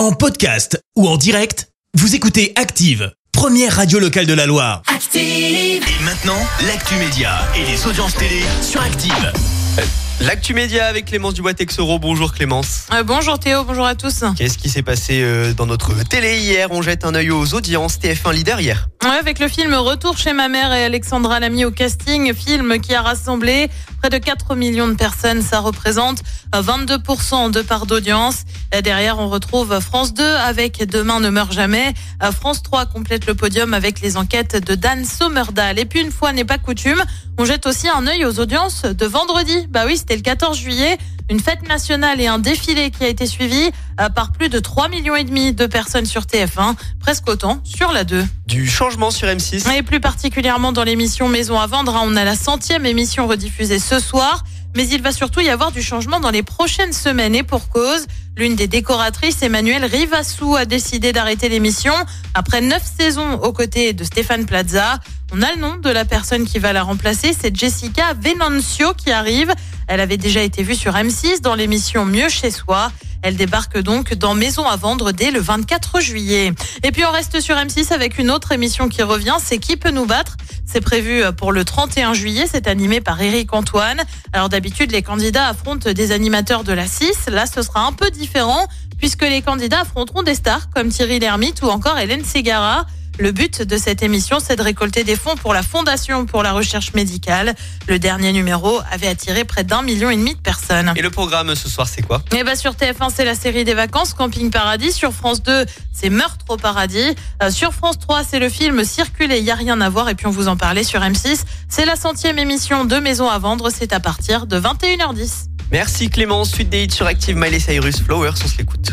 En podcast ou en direct, vous écoutez Active, première radio locale de la Loire. Active. Et maintenant, l'actu média et les audiences télé sur Active. L'actu média avec Clémence Dubois-Texoro. Bonjour Clémence. Euh, bonjour Théo, bonjour à tous. Qu'est-ce qui s'est passé euh, dans notre télé hier? On jette un œil aux audiences. TF1 leader hier. Ouais, avec le film Retour chez ma mère et Alexandra Lamy au casting, film qui a rassemblé près de 4 millions de personnes. Ça représente 22% de part d'audience. Derrière, on retrouve France 2 avec Demain ne meurt jamais. France 3 complète le podium avec les enquêtes de Dan Sommerdahl. Et puis, une fois n'est pas coutume, on jette aussi un œil aux audiences de vendredi. Bah oui, c'était le 14 juillet. Une fête nationale et un défilé qui a été suivi par plus de 3 millions et demi de personnes sur TF1, presque autant sur la 2. Du changement sur M6. Et plus particulièrement dans l'émission Maison à vendre, hein, on a la centième émission rediffusée ce soir. Mais il va surtout y avoir du changement dans les prochaines semaines et pour cause. L'une des décoratrices, Emmanuelle Rivassou, a décidé d'arrêter l'émission après neuf saisons aux côtés de Stéphane Plaza. On a le nom de la personne qui va la remplacer, c'est Jessica Venancio qui arrive. Elle avait déjà été vue sur M6 dans l'émission Mieux chez soi. Elle débarque donc dans Maison à vendre dès le 24 juillet. Et puis on reste sur M6 avec une autre émission qui revient, c'est Qui peut nous battre? C'est prévu pour le 31 juillet, c'est animé par Eric Antoine. Alors d'habitude, les candidats affrontent des animateurs de la 6. Là, ce sera un peu différent puisque les candidats affronteront des stars comme Thierry Lhermitte ou encore Hélène Ségara. Le but de cette émission, c'est de récolter des fonds pour la Fondation pour la recherche médicale. Le dernier numéro avait attiré près d'un million et demi de personnes. Et le programme ce soir, c'est quoi? Eh ben sur TF1, c'est la série des vacances Camping Paradis. Sur France 2, c'est Meurtre au paradis. Euh, sur France 3, c'est le film Circuler, il y a rien à voir. Et puis on vous en parlait sur M6. C'est la centième émission de Maison à vendre. C'est à partir de 21h10. Merci Clémence. Suite des hits sur Active Miley Cyrus Flowers, on se l'écoute.